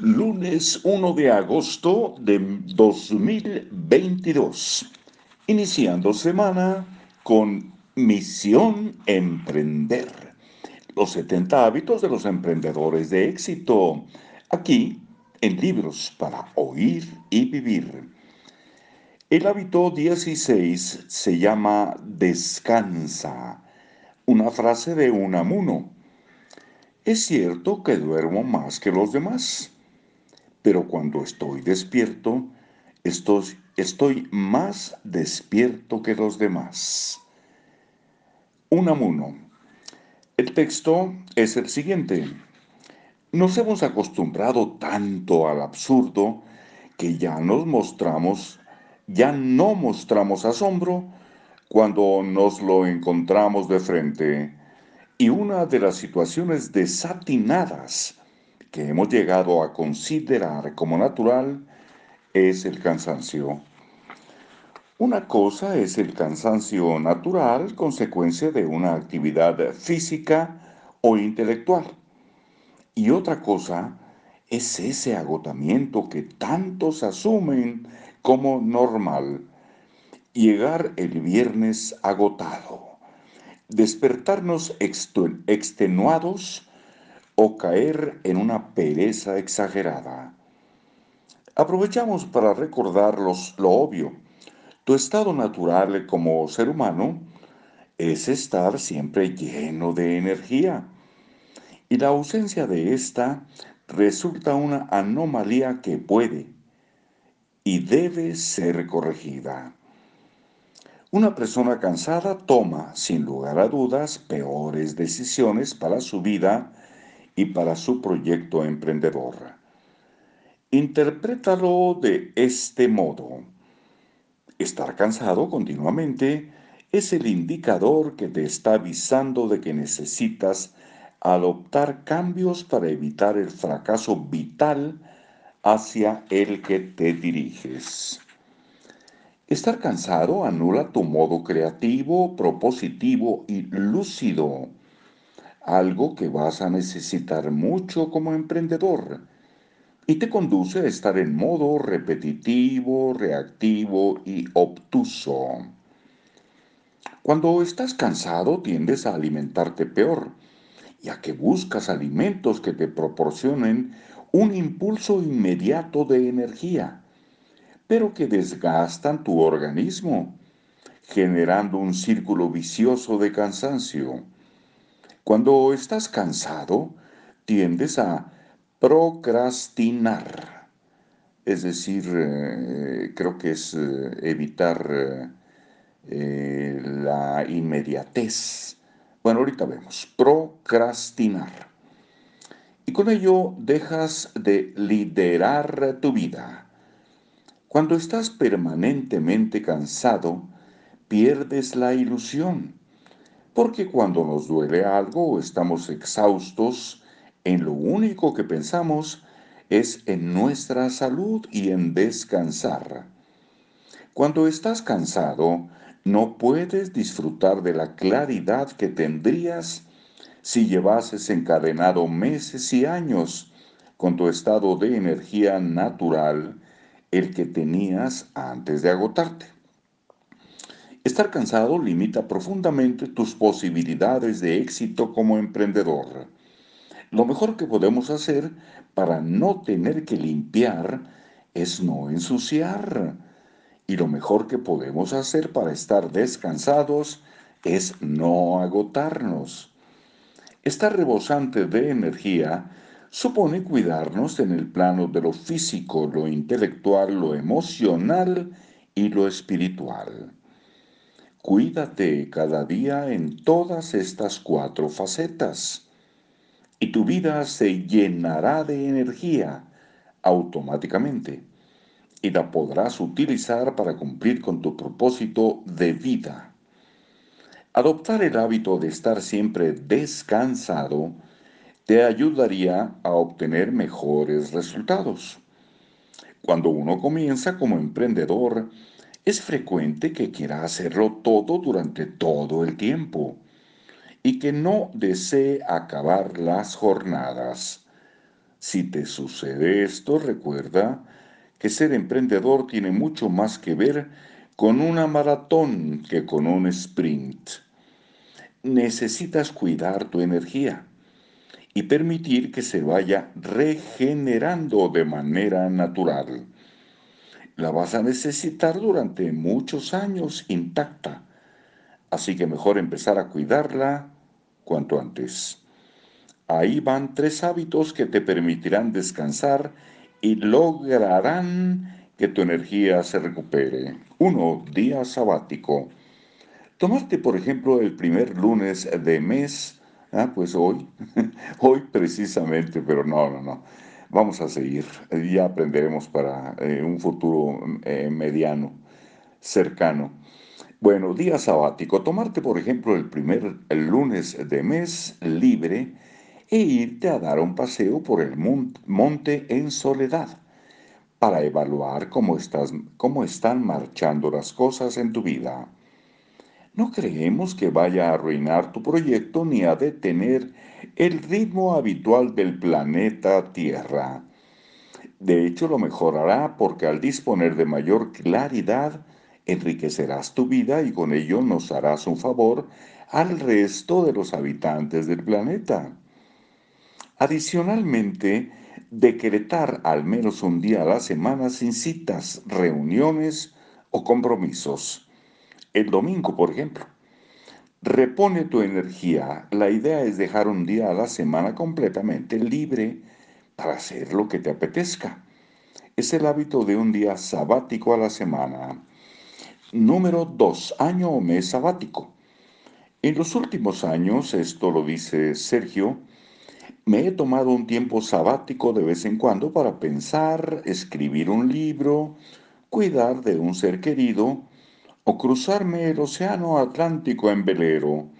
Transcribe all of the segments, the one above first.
Lunes 1 de agosto de 2022. Iniciando semana con Misión Emprender. Los 70 hábitos de los emprendedores de éxito. Aquí en libros para oír y vivir. El hábito 16 se llama descansa, una frase de un amuno. Es cierto que duermo más que los demás, pero cuando estoy despierto, estoy, más despierto que los demás. Unamuno. El texto es el siguiente. Nos hemos acostumbrado tanto al absurdo que ya nos mostramos, ya no mostramos asombro cuando nos lo encontramos de frente. Y una de las situaciones desatinadas que hemos llegado a considerar como natural es el cansancio. Una cosa es el cansancio natural, consecuencia de una actividad física o intelectual. Y otra cosa es ese agotamiento que tantos asumen como normal. Llegar el viernes agotado, despertarnos extenuados o caer en una pereza exagerada. Aprovechamos para recordarlos lo obvio. Tu estado natural como ser humano es estar siempre lleno de energía y la ausencia de esta resulta una anomalía que puede y debe ser corregida. Una persona cansada toma, sin lugar a dudas, peores decisiones para su vida y para su proyecto emprendedor. Interprétalo de este modo. Estar cansado continuamente es el indicador que te está avisando de que necesitas adoptar cambios para evitar el fracaso vital hacia el que te diriges. Estar cansado anula tu modo creativo, propositivo y lúcido, algo que vas a necesitar mucho como emprendedor, y te conduce a estar en modo repetitivo, reactivo y obtuso. Cuando estás cansado tiendes a alimentarte peor, ya que buscas alimentos que te proporcionen un impulso inmediato de energía, pero que desgastan tu organismo, generando un círculo vicioso de cansancio. Cuando estás cansado, tiendes a procrastinar, es decir, eh, creo que es eh, evitar eh, la inmediatez bueno, ahorita vemos. Procrastinar. Y con ello dejas de liderar tu vida. Cuando estás permanentemente cansado, pierdes la ilusión. Porque cuando nos duele algo estamos exhaustos, en lo único que pensamos es en nuestra salud y en descansar. Cuando estás cansado, no puedes disfrutar de la claridad que tendrías si llevases encadenado meses y años con tu estado de energía natural, el que tenías antes de agotarte. Estar cansado limita profundamente tus posibilidades de éxito como emprendedor. Lo mejor que podemos hacer para no tener que limpiar es no ensuciar y lo mejor que podemos hacer para estar descansados es no agotarnos. Estar rebosante de energía supone cuidarnos en el plano de lo físico, lo intelectual, lo emocional y lo espiritual. Cuídate cada día en todas estas cuatro facetas y tu vida se llenará de energía automáticamente y la podrás utilizar para cumplir con tu propósito de vida. Adoptar el hábito de estar siempre descansado te ayudaría a obtener mejores resultados. Cuando uno comienza como emprendedor, es frecuente que quiera hacerlo todo durante todo el tiempo y que no desee acabar las jornadas. Si te sucede esto, recuerda que ser emprendedor tiene mucho más que ver con una maratón que con un sprint. Necesitas cuidar tu energía y permitir que se vaya regenerando de manera natural. La vas a necesitar durante muchos años intacta, así que mejor empezar a cuidarla cuanto antes. Ahí van tres hábitos que te permitirán descansar y lograrán que tu energía se recupere. Uno, día sabático. Tomarte, por ejemplo, el primer lunes de mes, ah, pues hoy, hoy precisamente, pero no, no, no. Vamos a seguir, ya aprenderemos para eh, un futuro eh, mediano, cercano. Bueno, día sabático, tomarte por ejemplo el primer lunes de mes libre e irte a dar un paseo por el monte en soledad para evaluar cómo, estás, cómo están marchando las cosas en tu vida. No creemos que vaya a arruinar tu proyecto ni a detener el ritmo habitual del planeta Tierra. De hecho, lo mejorará porque al disponer de mayor claridad, enriquecerás tu vida y con ello nos harás un favor al resto de los habitantes del planeta. Adicionalmente, decretar al menos un día a la semana sin citas, reuniones o compromisos. El domingo, por ejemplo. Repone tu energía. La idea es dejar un día a la semana completamente libre para hacer lo que te apetezca. Es el hábito de un día sabático a la semana. Número 2. Año o mes sabático. En los últimos años, esto lo dice Sergio, me he tomado un tiempo sabático de vez en cuando para pensar, escribir un libro, cuidar de un ser querido o cruzarme el océano Atlántico en velero.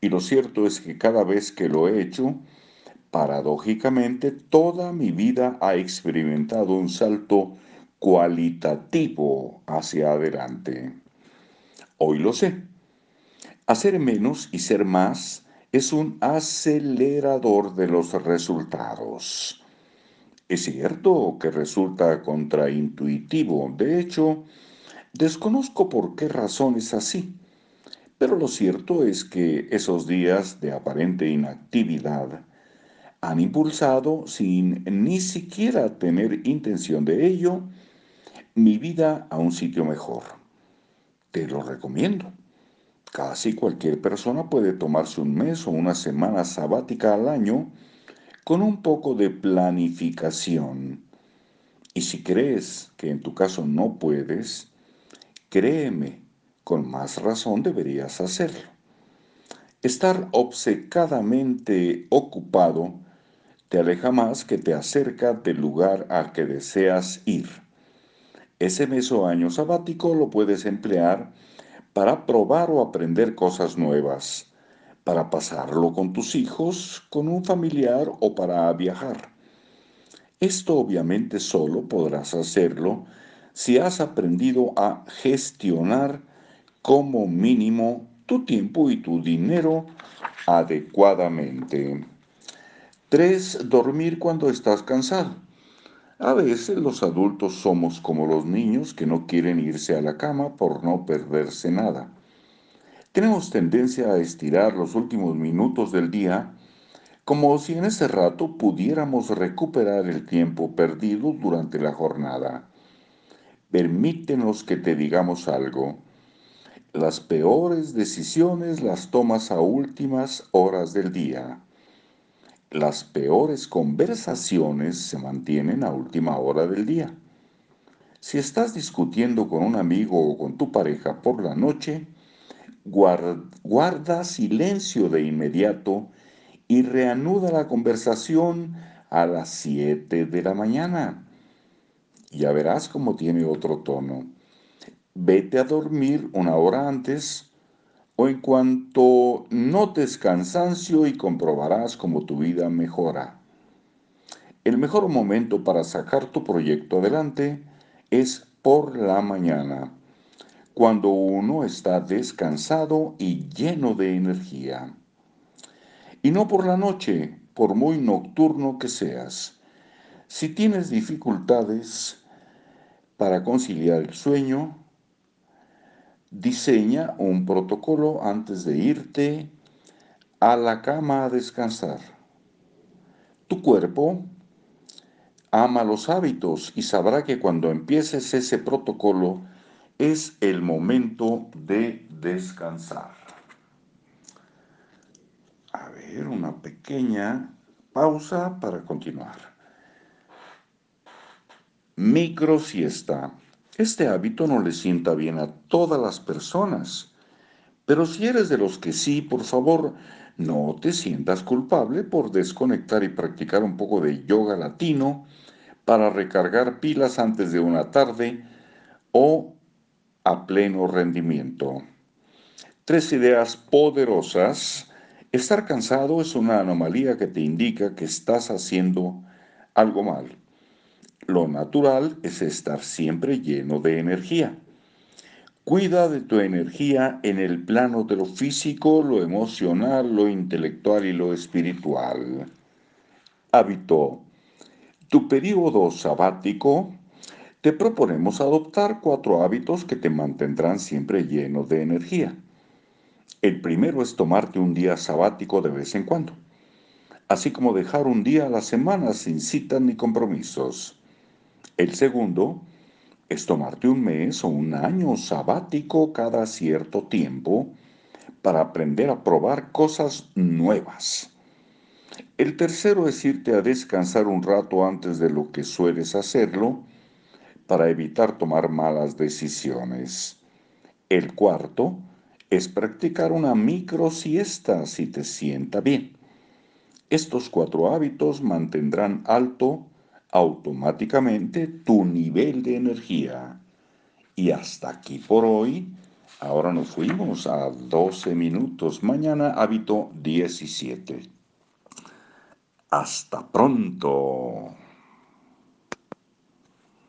Y lo cierto es que cada vez que lo he hecho, paradójicamente toda mi vida ha experimentado un salto cualitativo hacia adelante. Hoy lo sé. Hacer menos y ser más es un acelerador de los resultados. Es cierto que resulta contraintuitivo, de hecho, desconozco por qué razón es así, pero lo cierto es que esos días de aparente inactividad han impulsado, sin ni siquiera tener intención de ello, mi vida a un sitio mejor. Te lo recomiendo. Casi cualquier persona puede tomarse un mes o una semana sabática al año con un poco de planificación. Y si crees que en tu caso no puedes, créeme, con más razón deberías hacerlo. Estar obcecadamente ocupado te aleja más que te acerca del lugar al que deseas ir. Ese mes o año sabático lo puedes emplear para probar o aprender cosas nuevas, para pasarlo con tus hijos, con un familiar o para viajar. Esto obviamente solo podrás hacerlo si has aprendido a gestionar como mínimo tu tiempo y tu dinero adecuadamente. 3. Dormir cuando estás cansado. A veces los adultos somos como los niños que no quieren irse a la cama por no perderse nada. Tenemos tendencia a estirar los últimos minutos del día como si en ese rato pudiéramos recuperar el tiempo perdido durante la jornada. Permítenos que te digamos algo. Las peores decisiones las tomas a últimas horas del día. Las peores conversaciones se mantienen a última hora del día. Si estás discutiendo con un amigo o con tu pareja por la noche, guarda, silencio de inmediato y reanuda la conversación a las 7 de la mañana. Ya verás cómo tiene otro tono. Vete a dormir una hora antes o en cuanto notes cansancio y comprobarás cómo tu vida mejora. El mejor momento para sacar tu proyecto adelante es por la mañana, cuando uno está descansado y lleno de energía. Y no por la noche, por muy nocturno que seas. Si tienes dificultades para conciliar el sueño, diseña un protocolo antes de irte a la cama a descansar. Tu cuerpo ama los hábitos y sabrá que cuando empieces ese protocolo es el momento de descansar. A ver, una pequeña pausa para continuar. Micro siesta. Este hábito no le sienta bien a todas las personas. Pero si eres de los que sí, por favor, no te sientas culpable por desconectar y practicar un poco de yoga latino para recargar pilas antes de una tarde o a pleno rendimiento. Tres ideas poderosas. Estar cansado es una anomalía que te indica que estás haciendo algo mal. Lo natural es estar siempre lleno de energía. Cuida de tu energía en el plano de lo físico, lo emocional, lo intelectual y lo espiritual. Hábito. Tu periodo sabático. Te proponemos adoptar cuatro hábitos que te mantendrán siempre lleno de energía. El primero es tomarte un día sabático de vez en cuando, así como dejar un día a la semana sin citas ni compromisos. El segundo es tomarte un mes o un año sabático cada cierto tiempo para aprender a probar cosas nuevas. El tercero es irte a descansar un rato antes de lo que sueles hacerlo para evitar tomar malas decisiones. El cuarto es practicar una micro siesta si te sienta bien. Estos cuatro hábitos mantendrán alto automáticamente tu nivel de energía. Y hasta aquí por hoy. Ahora nos fuimos a 12 minutos. Mañana hábito 17. Hasta pronto.